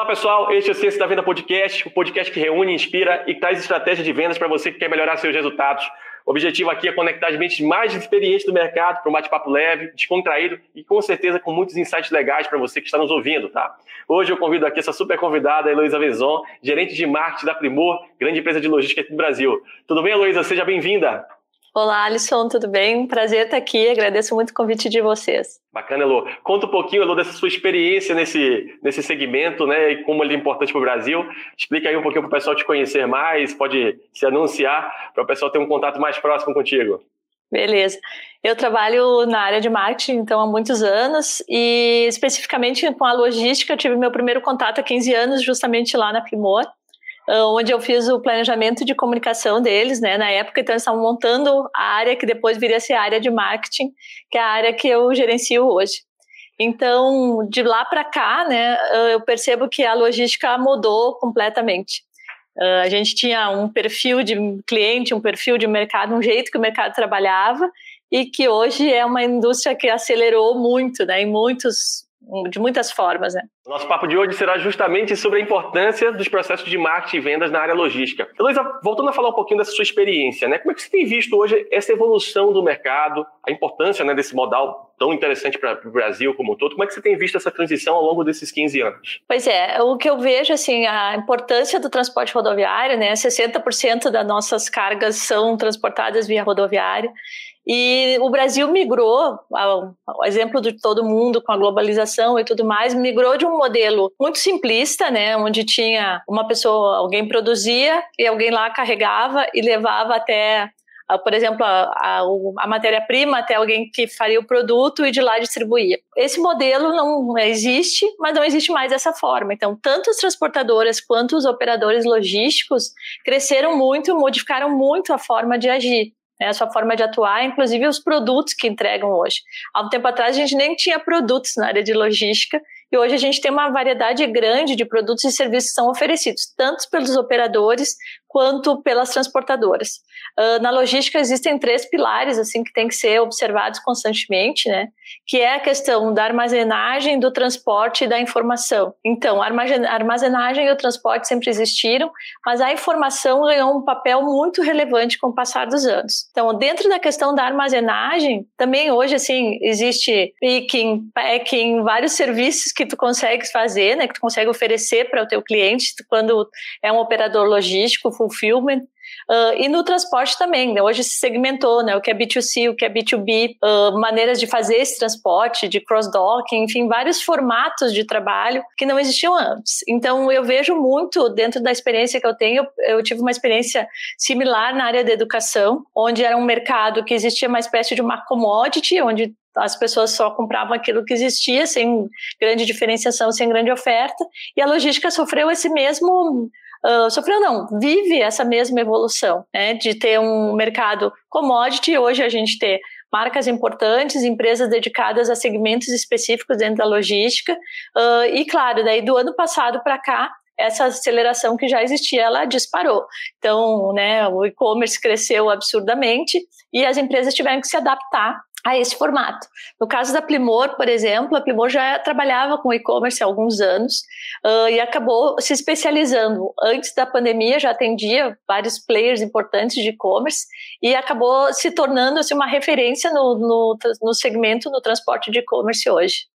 Olá pessoal, este é o Ciência da Venda Podcast, o podcast que reúne, inspira e traz estratégias de vendas para você que quer melhorar seus resultados. O objetivo aqui é conectar as mentes mais experientes do mercado para um bate-papo leve, descontraído e com certeza com muitos insights legais para você que está nos ouvindo, tá? Hoje eu convido aqui essa super convidada, Heloísa Vezon, gerente de marketing da Primor, grande empresa de logística aqui do Brasil. Tudo bem, Heloísa? Seja bem-vinda. Olá, Alisson, tudo bem? Prazer estar aqui, agradeço muito o convite de vocês. Bacana, Elo. Conta um pouquinho, Elo, dessa sua experiência nesse, nesse segmento, né, e como ele é importante para o Brasil. Explica aí um pouquinho para o pessoal te conhecer mais, pode se anunciar, para o pessoal ter um contato mais próximo contigo. Beleza. Eu trabalho na área de marketing, então, há muitos anos, e especificamente com a logística, eu tive meu primeiro contato há 15 anos, justamente lá na Primor. Onde eu fiz o planejamento de comunicação deles, né? Na época, então, eles estavam montando a área que depois viria a ser a área de marketing, que é a área que eu gerencio hoje. Então, de lá para cá, né, eu percebo que a logística mudou completamente. Ah, a gente tinha um perfil de cliente, um perfil de mercado, um jeito que o mercado trabalhava, e que hoje é uma indústria que acelerou muito, né, em muitos de muitas formas. Né? O nosso papo de hoje será justamente sobre a importância dos processos de marketing e vendas na área logística. Heloísa, voltando a falar um pouquinho dessa sua experiência, né? como é que você tem visto hoje essa evolução do mercado, a importância né, desse modal tão interessante para o Brasil como um todo? Como é que você tem visto essa transição ao longo desses 15 anos? Pois é, o que eu vejo, assim, a importância do transporte rodoviário, né? 60% das nossas cargas são transportadas via rodoviária. E o Brasil migrou, o exemplo de todo mundo com a globalização e tudo mais, migrou de um modelo muito simplista, né, onde tinha uma pessoa, alguém produzia e alguém lá carregava e levava até por exemplo, a, a, a matéria-prima até alguém que faria o produto e de lá distribuía. Esse modelo não existe, mas não existe mais dessa forma. Então, tanto as transportadoras quanto os operadores logísticos cresceram muito, modificaram muito a forma de agir né, a sua forma de atuar, inclusive os produtos que entregam hoje. Há um tempo atrás a gente nem tinha produtos na área de logística e hoje a gente tem uma variedade grande de produtos e serviços que são oferecidos, tanto pelos operadores quanto pelas transportadoras. Uh, na logística existem três pilares assim que têm que ser observados constantemente, né? Que é a questão da armazenagem, do transporte e da informação. Então, a armazenagem e o transporte sempre existiram, mas a informação ganhou um papel muito relevante com o passar dos anos. Então, dentro da questão da armazenagem, também hoje assim existe picking, packing, vários serviços que tu consegues fazer, né? Que tu consegue oferecer para o teu cliente quando é um operador logístico fulfillment. Uh, e no transporte também, né? hoje se segmentou né? o que é B2C, o que é B2B, uh, maneiras de fazer esse transporte, de cross-docking, enfim, vários formatos de trabalho que não existiam antes. Então, eu vejo muito, dentro da experiência que eu tenho, eu tive uma experiência similar na área da educação, onde era um mercado que existia uma espécie de uma commodity, onde as pessoas só compravam aquilo que existia, sem grande diferenciação, sem grande oferta, e a logística sofreu esse mesmo uh, sofreu não, vive essa mesma evolução, né, de ter um mercado commodity, hoje a gente ter marcas importantes, empresas dedicadas a segmentos específicos dentro da logística, uh, e claro, daí do ano passado para cá, essa aceleração que já existia, ela disparou. Então, né, o e-commerce cresceu absurdamente e as empresas tiveram que se adaptar a esse formato. No caso da Plimor, por exemplo, a Plimor já trabalhava com e-commerce há alguns anos uh, e acabou se especializando. Antes da pandemia já atendia vários players importantes de e-commerce e acabou se tornando assim, uma referência no, no, no segmento no transporte de e-commerce hoje.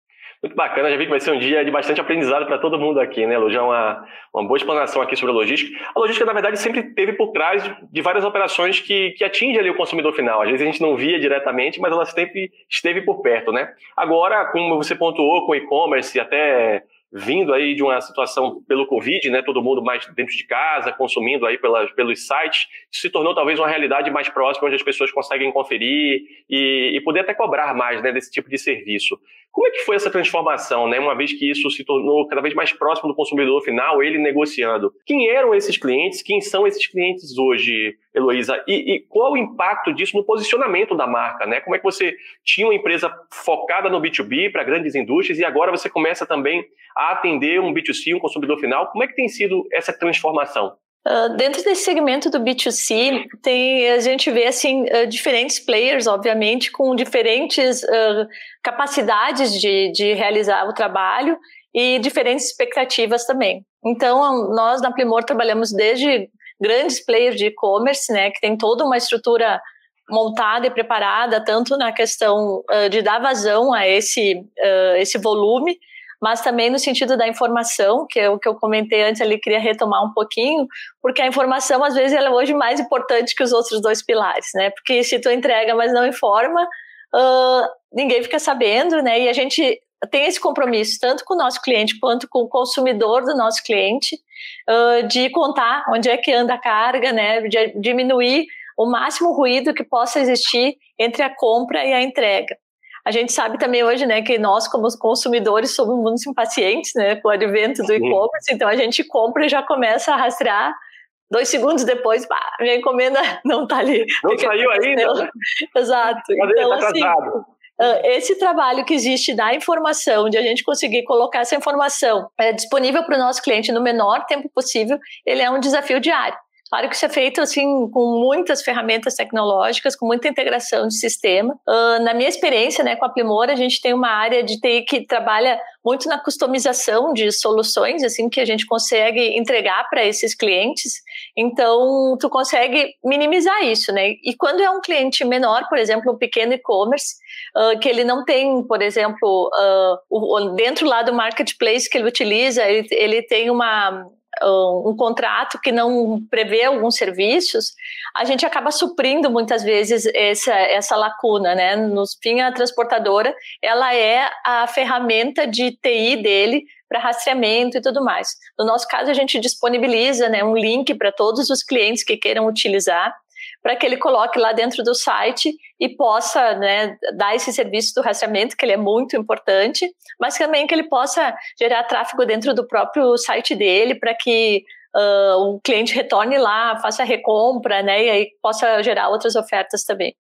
Muito bacana, já vi que vai ser um dia de bastante aprendizado para todo mundo aqui, né, Lu? Já uma, uma boa explanação aqui sobre a logística. A logística, na verdade, sempre teve por trás de, várias operações que, que atingem ali o consumidor final. Às vezes a gente não via diretamente, mas ela sempre esteve por perto, né? Agora, como você pontuou com e-commerce, até vindo aí de uma situação pelo Covid, né, todo mundo mais dentro de casa, consumindo aí pelas, pelos sites, se tornou talvez uma realidade mais próxima, onde as pessoas conseguem conferir e, e poder até cobrar mais, né, desse tipo de serviço. Como é que foi essa transformação, né, uma vez que isso se tornou cada vez mais próximo do consumidor final, ele negociando? Quem eram esses clientes? Quem são esses clientes hoje, Heloísa? E, e qual o impacto disso no posicionamento da marca, né? Como é que você tinha uma empresa focada no B2B para grandes indústrias e agora você começa também a atender um B2C, um consumidor final. Como é que tem sido essa transformação? Uh, dentro desse segmento do B2C, tem, a gente vê assim, uh, diferentes players, obviamente, com diferentes uh, capacidades de, de realizar o trabalho e diferentes expectativas também. Então, nós na Primor trabalhamos desde grandes players de e-commerce, né, que tem toda uma estrutura montada e preparada, tanto na questão uh, de dar vazão a esse, uh, esse volume, mas também no sentido da informação, que é o que eu comentei antes ali, queria retomar um pouquinho, porque a informação, às vezes, ela é hoje mais importante que os outros dois pilares, né? Porque se tu entrega, mas não informa, uh, ninguém fica sabendo, né? E a gente tem esse compromisso tanto com o nosso cliente quanto com o consumidor do nosso cliente uh, de contar onde é que anda a carga, né, de diminuir o máximo ruído que possa existir entre a compra e a entrega. A gente sabe também hoje, né, que nós como consumidores somos muito impacientes, né, com o advento do e-commerce, então a gente compra e já começa a rastrear dois segundos depois, pá, minha encomenda não está ali. Não saiu ainda? Né? Exato. Então, tá assim, esse trabalho que existe da informação, de a gente conseguir colocar essa informação é, disponível para o nosso cliente no menor tempo possível, ele é um desafio diário. Claro que isso é feito assim com muitas ferramentas tecnológicas, com muita integração de sistema. Uh, na minha experiência, né, com a Primor, a gente tem uma área de TI que trabalha muito na customização de soluções, assim que a gente consegue entregar para esses clientes. Então, tu consegue minimizar isso, né? E quando é um cliente menor, por exemplo, um pequeno e-commerce, uh, que ele não tem, por exemplo, uh, o, dentro lá do marketplace que ele utiliza, ele, ele tem uma um contrato que não prevê alguns serviços, a gente acaba suprindo muitas vezes essa, essa lacuna, né? No fim, a transportadora, ela é a ferramenta de TI dele para rastreamento e tudo mais. No nosso caso, a gente disponibiliza né, um link para todos os clientes que queiram utilizar, para que ele coloque lá dentro do site e possa né, dar esse serviço do rastreamento, que ele é muito importante, mas também que ele possa gerar tráfego dentro do próprio site dele para que uh, o cliente retorne lá, faça recompra, né, e aí possa gerar outras ofertas também.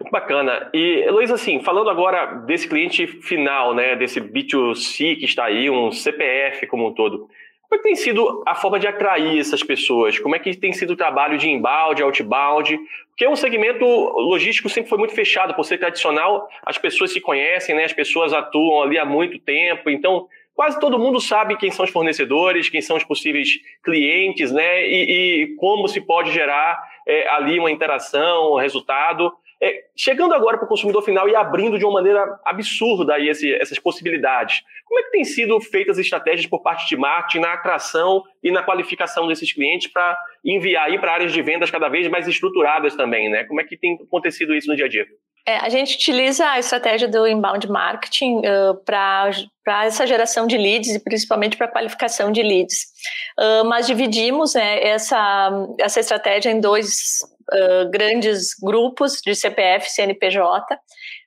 Muito bacana. E, Luiz, assim, falando agora desse cliente final, né, desse B2C que está aí, um CPF como um todo, como é que tem sido a forma de atrair essas pessoas? Como é que tem sido o trabalho de inbound, outbound? Porque um segmento logístico sempre foi muito fechado, por ser tradicional, as pessoas se conhecem, né? as pessoas atuam ali há muito tempo, então quase todo mundo sabe quem são os fornecedores, quem são os possíveis clientes, né? E, e como se pode gerar é, ali uma interação, um resultado. É, chegando agora para o consumidor final e abrindo de uma maneira absurda aí esse, essas possibilidades, como é que tem sido feitas as estratégias por parte de marketing na atração e na qualificação desses clientes para enviar aí para áreas de vendas cada vez mais estruturadas também, né? Como é que tem acontecido isso no dia a dia? É, a gente utiliza a estratégia do inbound marketing uh, para essa geração de leads e principalmente para a qualificação de leads. Uh, mas dividimos né, essa, essa estratégia em dois grandes grupos de CPF CNPJ,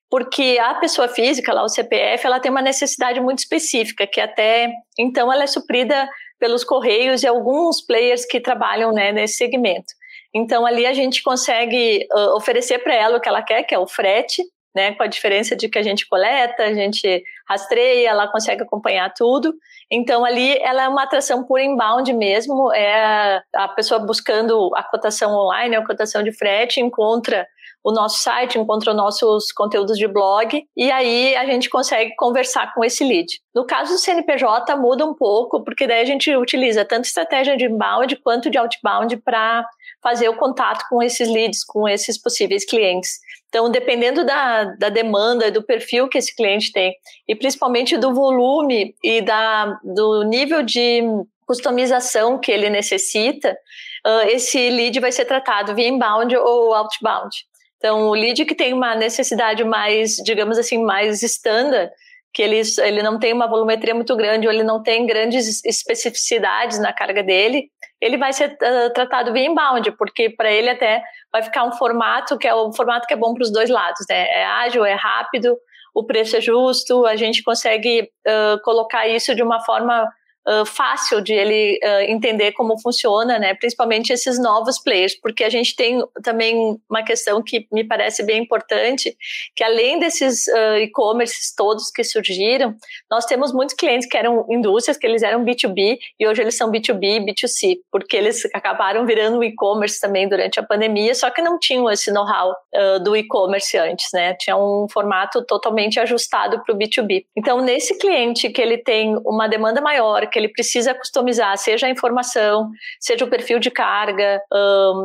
porque a pessoa física, lá o CPF, ela tem uma necessidade muito específica, que até então ela é suprida pelos correios e alguns players que trabalham né, nesse segmento. Então ali a gente consegue uh, oferecer para ela o que ela quer, que é o frete, né, com a diferença de que a gente coleta, a gente rastreia, ela consegue acompanhar tudo. Então ali ela é uma atração por inbound mesmo, é a pessoa buscando a cotação online, a cotação de frete, encontra o nosso site, encontra os nossos conteúdos de blog e aí a gente consegue conversar com esse lead. No caso do CNPJ muda um pouco, porque daí a gente utiliza tanto estratégia de inbound quanto de outbound para fazer o contato com esses leads, com esses possíveis clientes. Então, dependendo da, da demanda, do perfil que esse cliente tem, e principalmente do volume e da, do nível de customização que ele necessita, uh, esse lead vai ser tratado via inbound ou outbound. Então, o lead que tem uma necessidade mais, digamos assim, mais standard, que ele, ele não tem uma volumetria muito grande ou ele não tem grandes especificidades na carga dele, ele vai ser uh, tratado via inbound, porque para ele até vai ficar um formato que é o formato que é bom para os dois lados, né? É ágil, é rápido, o preço é justo, a gente consegue uh, colocar isso de uma forma fácil de ele uh, entender como funciona, né? Principalmente esses novos players, porque a gente tem também uma questão que me parece bem importante, que além desses uh, e-commerces todos que surgiram, nós temos muitos clientes que eram indústrias, que eles eram B2B e hoje eles são B2B e B2C, porque eles acabaram virando e-commerce também durante a pandemia, só que não tinham esse know-how do e-commerce antes, né? Tinha um formato totalmente ajustado para o B2B. Então, nesse cliente que ele tem uma demanda maior, que ele precisa customizar, seja a informação, seja o perfil de carga,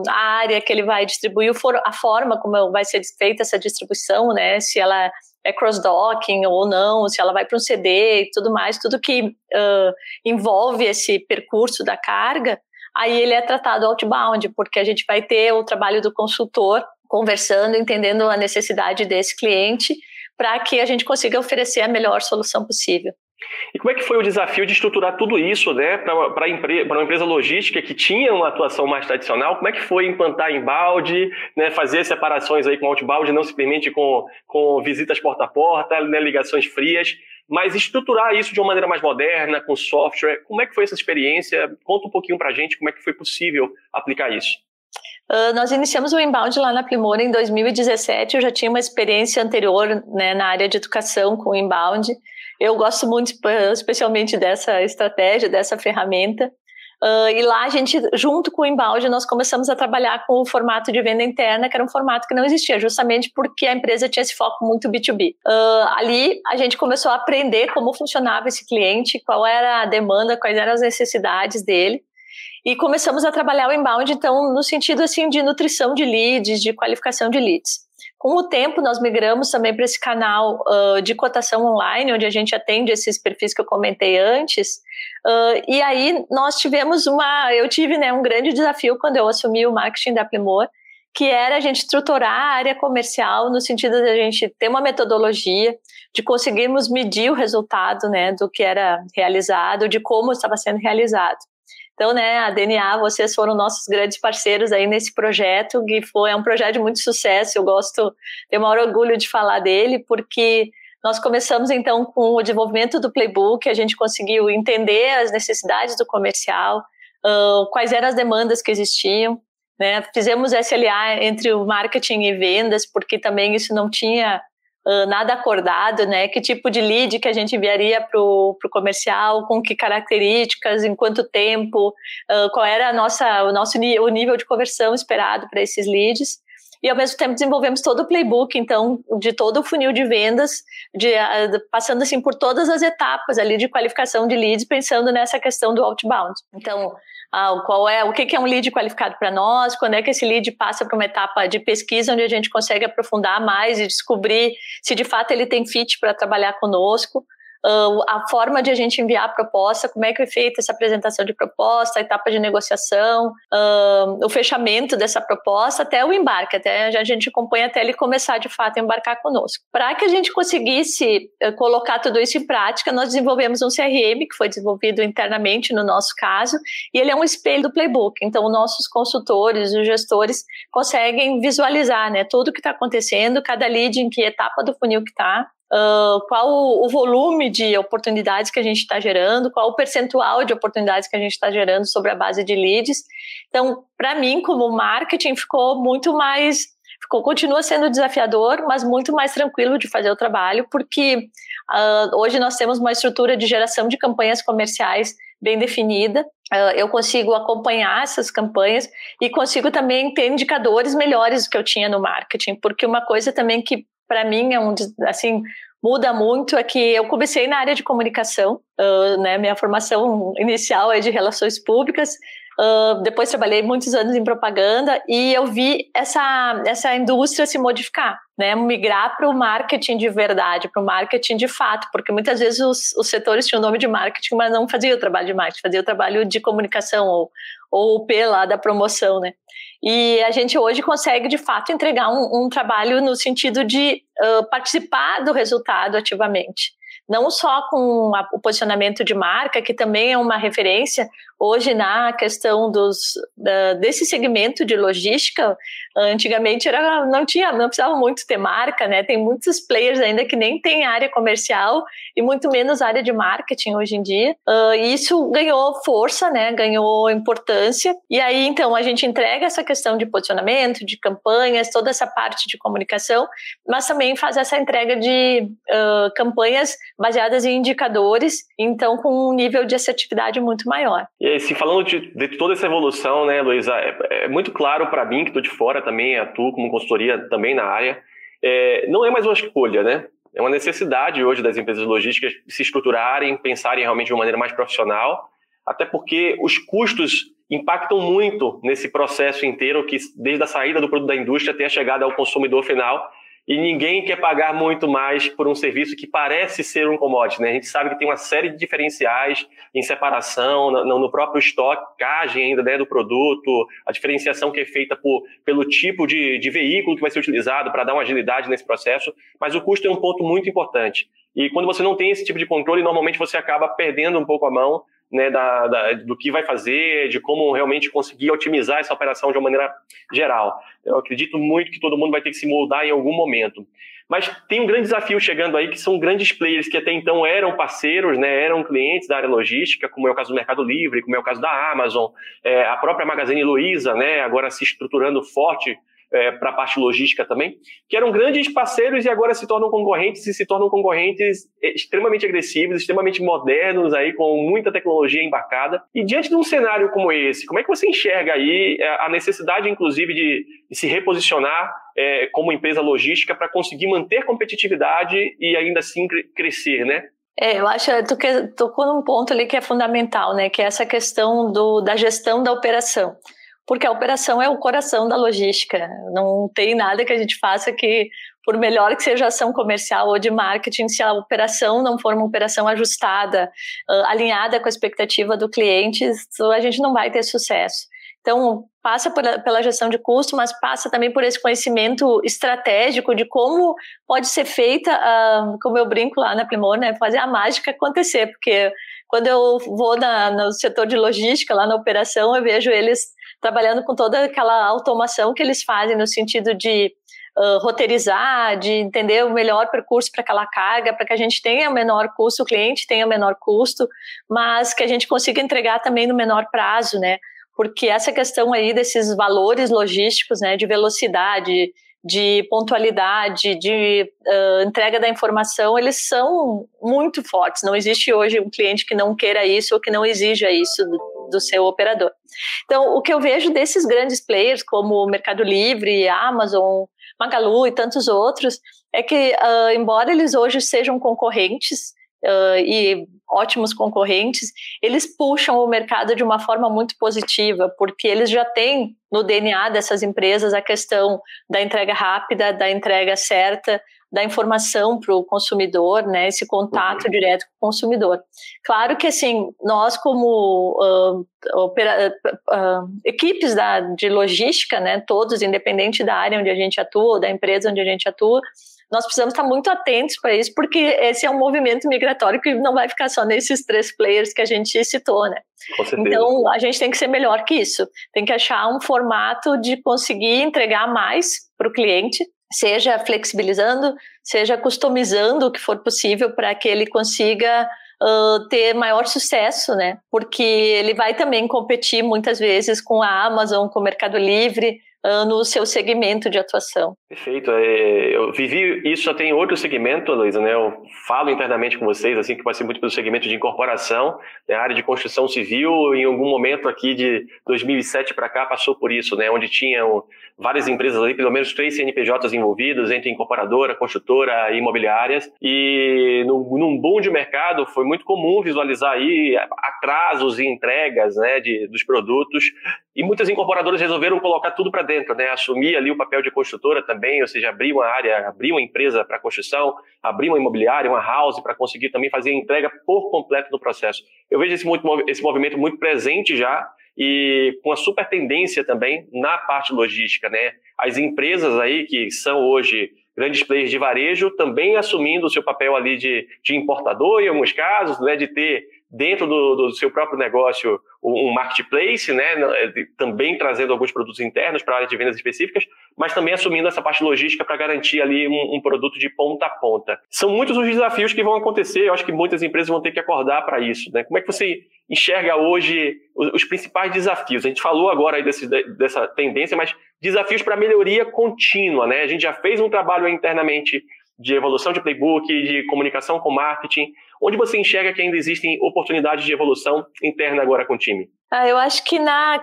a área que ele vai distribuir, a forma como vai ser feita essa distribuição, né? Se ela é cross-docking ou não, se ela vai para um CD e tudo mais, tudo que uh, envolve esse percurso da carga, aí ele é tratado outbound, porque a gente vai ter o trabalho do consultor conversando, entendendo a necessidade desse cliente, para que a gente consiga oferecer a melhor solução possível. E como é que foi o desafio de estruturar tudo isso, né, para uma empresa logística que tinha uma atuação mais tradicional? Como é que foi implantar embalde, né, fazer separações aí com outbound, não simplesmente com, com visitas porta a porta, né, ligações frias, mas estruturar isso de uma maneira mais moderna, com software? Como é que foi essa experiência? Conta um pouquinho para a gente como é que foi possível aplicar isso. Uh, nós iniciamos o inbound lá na Primor em 2017. Eu já tinha uma experiência anterior né, na área de educação com o inbound. Eu gosto muito, especialmente dessa estratégia, dessa ferramenta. Uh, e lá a gente, junto com o Embalde, nós começamos a trabalhar com o formato de venda interna, que era um formato que não existia, justamente porque a empresa tinha esse foco muito B2B. Uh, ali a gente começou a aprender como funcionava esse cliente, qual era a demanda, quais eram as necessidades dele. E começamos a trabalhar o inbound, então, no sentido assim de nutrição de leads, de qualificação de leads. Com o tempo, nós migramos também para esse canal uh, de cotação online, onde a gente atende esses perfis que eu comentei antes. Uh, e aí nós tivemos uma, eu tive né, um grande desafio quando eu assumi o marketing da Primor, que era a gente estruturar a área comercial no sentido de a gente ter uma metodologia, de conseguirmos medir o resultado né, do que era realizado, de como estava sendo realizado. Então, né, a DNA, vocês foram nossos grandes parceiros aí nesse projeto, que foi é um projeto de muito sucesso. Eu gosto, tenho o maior orgulho de falar dele, porque nós começamos então com o desenvolvimento do playbook, a gente conseguiu entender as necessidades do comercial, uh, quais eram as demandas que existiam, né? Fizemos SLA entre o marketing e vendas, porque também isso não tinha nada acordado, né? Que tipo de lead que a gente enviaria para o comercial, com que características, em quanto tempo, uh, qual era a nossa, o nosso o nível de conversão esperado para esses leads. E ao mesmo tempo desenvolvemos todo o playbook, então, de todo o funil de vendas, de, uh, passando assim por todas as etapas ali de qualificação de leads, pensando nessa questão do outbound. Então, ah, qual é o que é um lead qualificado para nós, quando é que esse lead passa para uma etapa de pesquisa onde a gente consegue aprofundar mais e descobrir se de fato ele tem fit para trabalhar conosco. Uh, a forma de a gente enviar a proposta, como é que é feita essa apresentação de proposta, a etapa de negociação, uh, o fechamento dessa proposta até o embarque, até a gente acompanha até ele começar de fato a embarcar conosco. Para que a gente conseguisse uh, colocar tudo isso em prática, nós desenvolvemos um CRM que foi desenvolvido internamente no nosso caso, e ele é um espelho do playbook. Então, nossos consultores, os gestores conseguem visualizar, né, tudo o que está acontecendo, cada lead em que etapa do funil que está, Uh, qual o, volume de oportunidades que a gente está gerando, qual o percentual de oportunidades que a gente está gerando sobre a base de leads. Então, para mim, como marketing, ficou muito mais, ficou, continua sendo desafiador, mas muito mais tranquilo de fazer o trabalho, porque uh, hoje nós temos uma estrutura de geração de campanhas comerciais bem definida. Uh, eu consigo acompanhar essas campanhas e consigo também ter indicadores melhores do que eu tinha no marketing, porque uma coisa também que para mim é um assim muda muito é que eu comecei na área de comunicação, uh, né? Minha formação inicial é de relações públicas. Uh, depois trabalhei muitos anos em propaganda e eu vi essa, essa indústria se modificar, né? Migrar para o marketing de verdade, para o marketing de fato, porque muitas vezes os, os setores tinham o nome de marketing, mas não faziam o trabalho de marketing, faziam o trabalho de comunicação ou, ou o P lá da promoção, né? E a gente hoje consegue, de fato, entregar um, um trabalho no sentido de uh, participar do resultado ativamente. Não só com o posicionamento de marca, que também é uma referência, hoje na questão dos, da, desse segmento de logística, antigamente era, não tinha, não precisava muito ter marca, né? Tem muitos players ainda que nem tem área comercial e muito menos área de marketing hoje em dia. Uh, isso ganhou força, né? Ganhou importância. E aí, então, a gente entrega essa questão de posicionamento, de campanhas, toda essa parte de comunicação, mas também faz essa entrega de uh, campanhas baseadas em indicadores, então com um nível de assertividade muito maior. E se falando de, de toda essa evolução, né, Luísa, é, é muito claro para mim que estou de fora também, atuo como consultoria também na área, é, não é mais uma escolha, né? É uma necessidade hoje das empresas logísticas se estruturarem, pensarem realmente de uma maneira mais profissional, até porque os custos impactam muito nesse processo inteiro, que desde a saída do produto da indústria até a chegada ao consumidor final, e ninguém quer pagar muito mais por um serviço que parece ser um commodity. Né? A gente sabe que tem uma série de diferenciais em separação, no, no próprio estocagem ainda né, do produto, a diferenciação que é feita por, pelo tipo de, de veículo que vai ser utilizado para dar uma agilidade nesse processo, mas o custo é um ponto muito importante. E quando você não tem esse tipo de controle, normalmente você acaba perdendo um pouco a mão né, da, da, do que vai fazer, de como realmente conseguir otimizar essa operação de uma maneira geral. Eu acredito muito que todo mundo vai ter que se moldar em algum momento. Mas tem um grande desafio chegando aí, que são grandes players que até então eram parceiros, né, eram clientes da área logística, como é o caso do Mercado Livre, como é o caso da Amazon, é, a própria Magazine Luiza, né, agora se estruturando forte é, para a parte logística também, que eram grandes parceiros e agora se tornam concorrentes e se tornam concorrentes extremamente agressivos, extremamente modernos, aí com muita tecnologia embarcada. E diante de um cenário como esse, como é que você enxerga aí é, a necessidade, inclusive, de, se reposicionar é, como empresa logística para conseguir manter competitividade e ainda assim crescer, né? É, eu acho que tu tocou num ponto ali que é fundamental, né? Que é essa questão do, da gestão da operação porque a operação é o coração da logística. Não tem nada que a gente faça que, por melhor que seja ação comercial ou de marketing, se a operação não for uma operação ajustada, alinhada com a expectativa do cliente, a gente não vai ter sucesso. Então, passa pela gestão de custo, mas passa também por esse conhecimento estratégico de como pode ser feita, como eu brinco lá na Primor, né, fazer a mágica acontecer, porque quando eu vou na, no setor de logística, lá na operação, eu vejo eles trabalhando com toda aquela automação que eles fazem no sentido de uh, roteirizar, de entender o melhor percurso para aquela carga, para que a gente tenha o menor custo, o cliente tenha o menor custo, mas que a gente consiga entregar também no menor prazo, né? Porque essa questão aí desses valores logísticos, né, de velocidade, de pontualidade, de uh, entrega da informação, eles são muito fortes. Não existe hoje um cliente que não queira isso ou que não exija isso do, do seu operador. Então, o que eu vejo desses grandes players, como Mercado Livre, Amazon, Magalu e tantos outros, é que, uh, embora eles hoje sejam concorrentes, uh, e ótimos concorrentes, eles puxam o mercado de uma forma muito positiva, porque eles já têm no DNA dessas empresas a questão da entrega rápida, da entrega certa, da informação para o consumidor, né, esse contato uhum. direto com o consumidor. Claro que assim, nós como uh, opera, uh, equipes da, de logística, né, todos, independente da área onde a gente atua, ou da empresa onde a gente atua, nós precisamos estar muito atentos para isso, porque esse é um movimento migratório que não vai ficar só nesses três players que a gente citou, né? Então, a gente tem que ser melhor que isso. Tem que achar um formato de conseguir entregar mais para o cliente, seja flexibilizando, seja customizando o que for possível para que ele consiga uh, ter maior sucesso, né? Porque ele vai também competir muitas vezes com a Amazon, com o Mercado Livre, no seu segmento de atuação. Perfeito. É, eu vivi isso já tem outro segmento, Luísa, né? Eu falo internamente com vocês, assim, que ser muito pelo segmento de incorporação, né? a área de construção civil, em algum momento aqui de 2007 para cá passou por isso, né? Onde tinham várias empresas ali, pelo menos três CNPJs envolvidos, entre incorporadora, construtora e imobiliárias, e num boom de mercado foi muito comum visualizar aí atrasos e entregas, né, de, dos produtos, e muitas incorporadoras resolveram colocar tudo para dentro, né? Assumir ali o papel de construtora também, ou seja, abrir uma área, abrir uma empresa para construção, abrir uma imobiliária, uma house para conseguir também fazer a entrega por completo do processo. Eu vejo esse, esse movimento muito presente já e com a super tendência também na parte logística, né? As empresas aí que são hoje grandes players de varejo também assumindo o seu papel ali de, de importador em alguns casos, né? De ter dentro do, do seu próprio negócio um marketplace, né, também trazendo alguns produtos internos para áreas de vendas específicas, mas também assumindo essa parte logística para garantir ali um, um, produto de ponta a ponta. São muitos os desafios que vão acontecer, eu acho que muitas empresas vão ter que acordar para isso. Né? Como é que você enxerga hoje os, os principais desafios? A gente falou agora aí desse, dessa tendência, mas desafios para melhoria contínua. Né? A gente já fez um trabalho internamente de evolução de playbook, de comunicação com marketing, onde você enxerga que ainda existem oportunidades de evolução interna agora com o time? Ah, eu acho que na,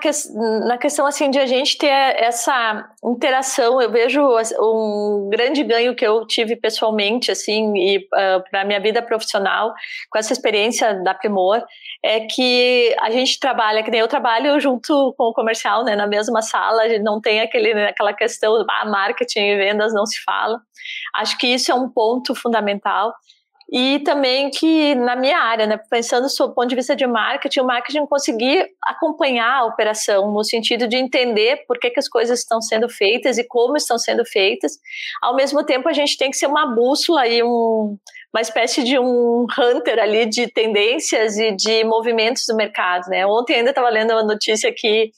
na questão assim de a gente ter essa interação, eu vejo um grande ganho que eu tive pessoalmente assim e uh, ah, para minha vida profissional com essa experiência da Primor é que a gente trabalha, que nem eu trabalho junto com o comercial, né, na mesma sala, a gente não tem aquele né, aquela questão, ah, marketing e vendas não se fala. Acho que isso é um ponto fundamental. E também que na minha área, né, pensando do ponto de vista de marketing, o marketing conseguir acompanhar a operação no sentido de entender por que, que as coisas estão sendo feitas e como estão sendo feitas. Ao mesmo tempo, a gente tem que ser uma bússola e um, uma espécie de um hunter ali de tendências e de movimentos do mercado. Né? Ontem ainda estava lendo uma notícia que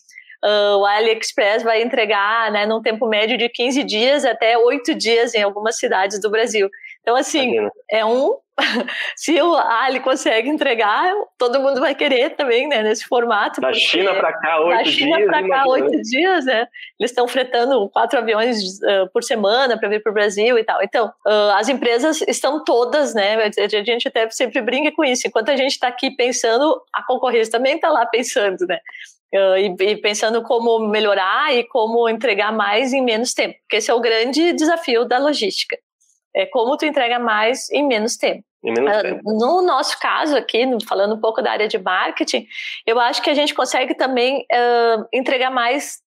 Uh, o AliExpress vai entregar né, num tempo médio de 15 dias até 8 dias em algumas cidades do Brasil. Então, assim, Imagina. é um. Se o Ali consegue entregar, todo mundo vai querer também, né, nesse formato. Da China para cá, oito dias. Da China para cá, oito dias, né? Eles estão fretando quatro aviões uh, por semana para vir para o Brasil e tal. Então, uh, as empresas estão todas, né? A gente até sempre brinca com isso. Enquanto a gente está aqui pensando, a concorrência também está lá pensando, né? Uh, e, e, pensando como melhorar e como entregar mais em menos tempo, porque esse é o grande desafio da logística. É como tu entrega mais em menos tempo. Em menos uh, tempo. No nosso caso aqui, falando um pouco da área de marketing, eu acho que a gente consegue também uh, entregar mais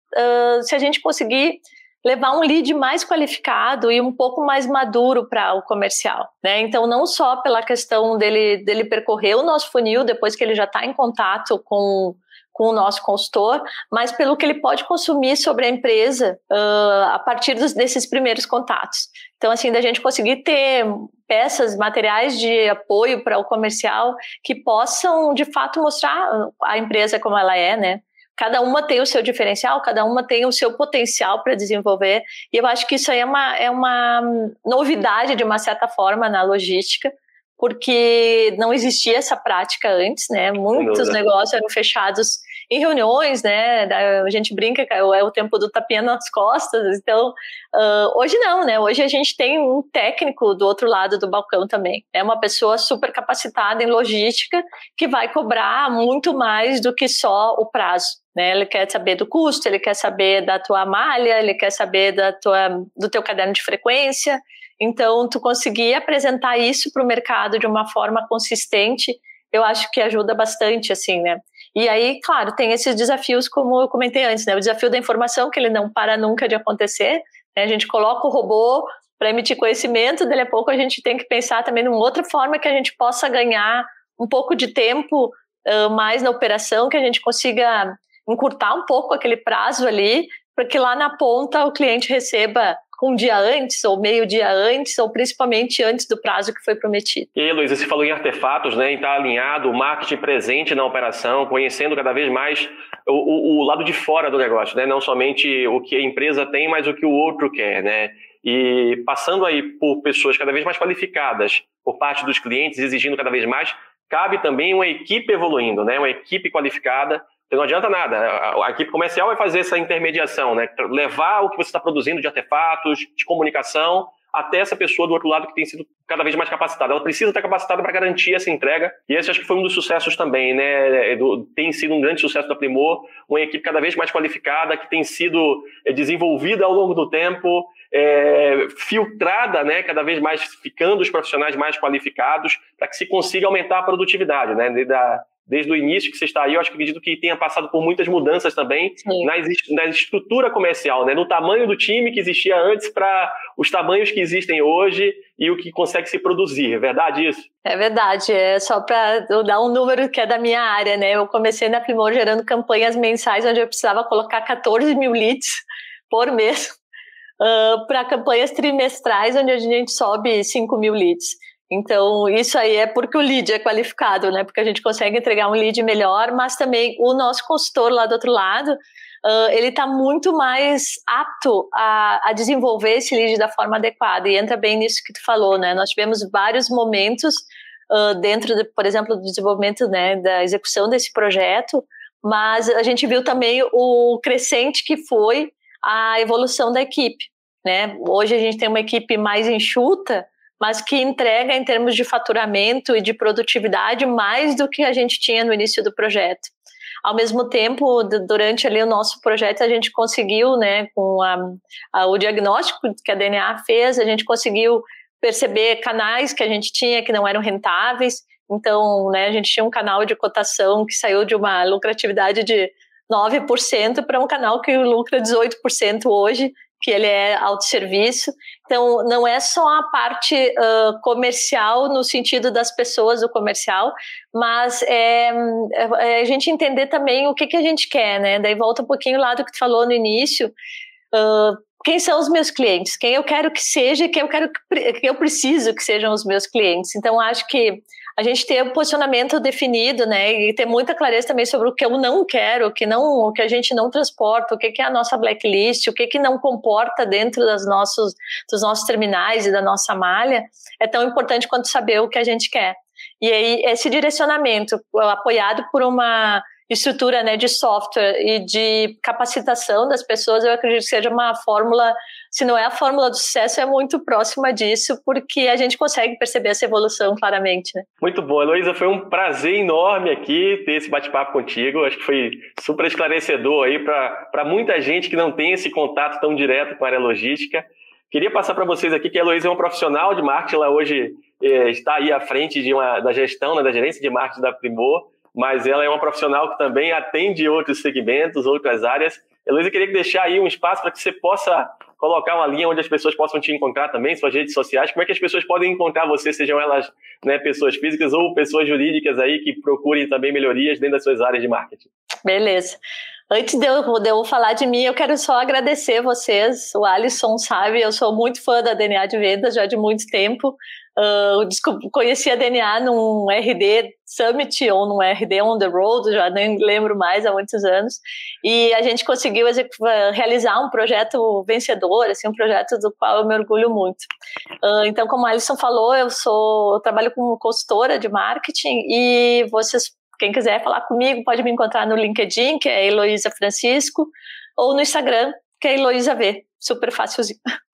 se a gente conseguir levar um lead mais qualificado e um pouco mais maduro para o comercial, né? Então não só pela questão dele dele percorrer o nosso funil depois que ele já está em contato com com o nosso consultor, mas pelo que ele pode consumir sobre a empresa uh, a partir dos, desses primeiros contatos. Então, assim, da gente conseguir ter peças, materiais de apoio para o comercial que possam, de fato, mostrar a empresa como ela é, né? Cada uma tem o seu diferencial, cada uma tem o seu potencial para desenvolver, e eu acho que isso aí é uma, é uma novidade, de uma certa forma, na logística, porque não existia essa prática antes, né? Muitos negócios eram fechados em reuniões, né? A gente brinca é o tempo do tapinha nas costas. Então, uh, hoje não, né? Hoje a gente tem um técnico do outro lado do balcão também. É uma pessoa super capacitada em logística que vai cobrar muito mais do que só o prazo. Né? Ele quer saber do custo, ele quer saber da tua malha, ele quer saber da tua, do teu caderno de frequência. Então, tu conseguir apresentar isso para o mercado de uma forma consistente, eu acho que ajuda bastante, assim, né? E aí, claro, tem esses desafios, como eu comentei antes, né? O desafio da informação, que ele não para nunca de acontecer. Né? A gente coloca o robô para emitir conhecimento, dali a pouco a gente tem que pensar também numa outra forma que a gente possa ganhar um pouco de tempo uh, mais na operação, que a gente consiga encurtar um pouco aquele prazo ali, para que lá na ponta o cliente receba um dia antes, ou meio dia antes, ou principalmente antes do prazo que foi prometido. E aí, Luiz, você falou em artefatos, né, em estar alinhado, o marketing presente na operação, conhecendo cada vez mais o, o, o, lado de fora do negócio, né, não somente o que a empresa tem, mas o que o outro quer, né, e passando aí por pessoas cada vez mais qualificadas por parte dos clientes, exigindo cada vez mais, cabe também uma equipe evoluindo, né, uma equipe qualificada não adianta nada. A, equipe comercial vai fazer essa intermediação, né? Levar o que você está produzindo de artefatos, de comunicação, até essa pessoa do outro lado que tem sido cada vez mais capacitada. Ela precisa estar capacitada para garantir essa entrega. E esse acho que foi um dos sucessos também, né? É, tem sido um grande sucesso da Primor, uma equipe cada vez mais qualificada, que tem sido é, desenvolvida ao longo do tempo, é, filtrada, né? Cada vez mais ficando os profissionais mais qualificados, para que se consiga aumentar a produtividade, né? Da, desde o início que você está aí, eu acho que acredito que tenha passado por muitas mudanças também na, na, estrutura comercial, né? no tamanho do time que existia antes para os tamanhos que existem hoje e o que consegue se produzir. É verdade isso? É verdade. É só para dar um número que é da minha área, né? Eu comecei na Primor gerando campanhas mensais onde eu precisava colocar 14 mil leads por mês uh, para campanhas trimestrais onde a gente sobe 5 mil leads. Então, isso aí é porque o lead é qualificado, né? Porque a gente consegue entregar um lead melhor, mas também o nosso consultor lá do outro lado, uh, ele está muito mais apto a, a, desenvolver esse lead da forma adequada. E entra bem nisso que tu falou, né? Nós tivemos vários momentos uh, dentro, de, por exemplo, do desenvolvimento, né, da execução desse projeto, mas a gente viu também o crescente que foi a evolução da equipe. Né? Hoje a gente tem uma equipe mais enxuta, mas que entrega em termos de faturamento e de produtividade mais do que a gente tinha no início do projeto. Ao mesmo tempo, durante ali o nosso projeto, a gente conseguiu, né, com a, a, o diagnóstico que a DNA fez, a gente conseguiu perceber canais que a gente tinha que não eram rentáveis. Então, né, a gente tinha um canal de cotação que saiu de uma lucratividade de 9% para um canal que lucra 18% hoje, que ele é autosserviço. Então, não é só a parte uh, comercial no sentido das pessoas do comercial, mas é, é, a gente entender também o que, que a gente quer, né? Daí volta um pouquinho lá do que tu falou no início. Uh, quem são os meus clientes? Quem eu quero que seja, quem eu quero que, que eu preciso que sejam os meus clientes. Então, acho que a gente ter o um posicionamento definido, né, e ter muita clareza também sobre o que eu não quero, o que não, o que a gente não transporta, o que, é a nossa blacklist, o que que não comporta dentro das nossos, dos nossos terminais e da nossa malha, é tão importante quanto saber o que a gente quer. E aí esse direcionamento apoiado por uma estrutura né, de software e de capacitação das pessoas, eu acredito que seja uma fórmula, se não é a fórmula do sucesso, é muito próxima disso, porque a gente consegue perceber essa evolução claramente. Né? Muito bom, Heloísa, foi um prazer enorme aqui ter esse bate-papo contigo, acho que foi super esclarecedor aí para muita gente que não tem esse contato tão direto com a área logística. Queria passar para vocês aqui que a Heloísa é uma profissional de marketing, ela hoje é, está aí à frente de uma, da gestão, né, da gerência de marketing da Primor, mas ela é uma profissional que também atende outros segmentos, outras áreas. Heloísa, queria deixar aí um espaço para que você possa colocar uma linha onde as pessoas possam te encontrar também, suas redes sociais. Como é que as pessoas podem encontrar você, sejam elas né, pessoas físicas ou pessoas jurídicas aí que procurem também melhorias dentro das suas áreas de marketing? Beleza. Antes de eu, de eu falar de mim, eu quero só agradecer vocês. O Alisson sabe, eu sou muito fã da DNA de Vendas já de muito tempo. Uh, conheci a DNA num RD Summit ou num RD On the Road, já nem lembro mais há muitos anos, e a gente conseguiu realizar um projeto vencedor, assim, um projeto do qual eu me orgulho muito. Uh, então, como a Alison falou, eu sou, eu trabalho como consultora de marketing e vocês, quem quiser falar comigo, pode me encontrar no LinkedIn, que é Heloísa Francisco, ou no Instagram, que é Heloísa V, super fácilzinho.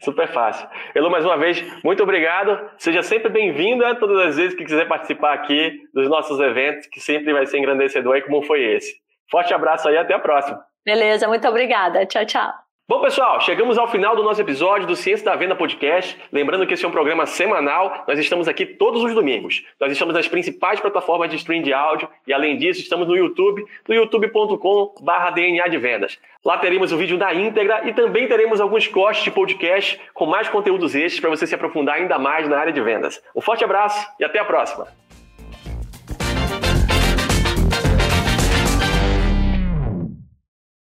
Super fácil. Elo, mais uma vez, muito obrigado. Seja sempre bem-vinda todas as vezes que quiser participar aqui dos nossos eventos, que sempre vai ser engrandecedor aí como foi esse. Forte abraço aí, até a próxima. Beleza, muito obrigada. Tchau, tchau. Bom, pessoal, chegamos ao final do nosso episódio do Ciência da Venda Podcast. Lembrando que esse é um programa semanal, nós estamos aqui todos os domingos. Nós estamos nas principais plataformas de stream de áudio e, além disso, estamos no YouTube, no youtube.com/DNA de Vendas. Lá teremos o vídeo na íntegra e também teremos alguns cortes de podcast com mais conteúdos estes para você se aprofundar ainda mais na área de vendas. Um forte abraço e até a próxima!